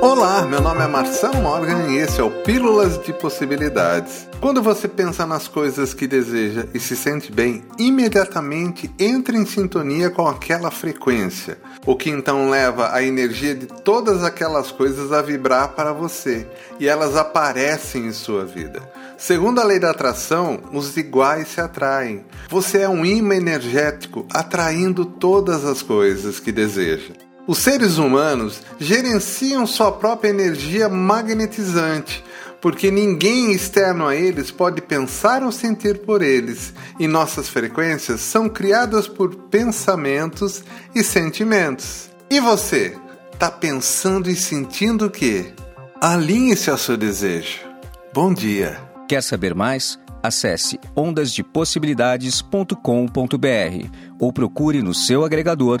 Olá, meu nome é Marcelo Morgan e esse é o Pílulas de Possibilidades. Quando você pensa nas coisas que deseja e se sente bem, imediatamente entra em sintonia com aquela frequência, o que então leva a energia de todas aquelas coisas a vibrar para você e elas aparecem em sua vida. Segundo a lei da atração, os iguais se atraem. Você é um imã energético atraindo todas as coisas que deseja. Os seres humanos gerenciam sua própria energia magnetizante, porque ninguém externo a eles pode pensar ou sentir por eles, e nossas frequências são criadas por pensamentos e sentimentos. E você, está pensando e sentindo o quê? Alinhe-se ao seu desejo. Bom dia. Quer saber mais? Acesse ondasdepossibilidades.com.br ou procure no seu agregador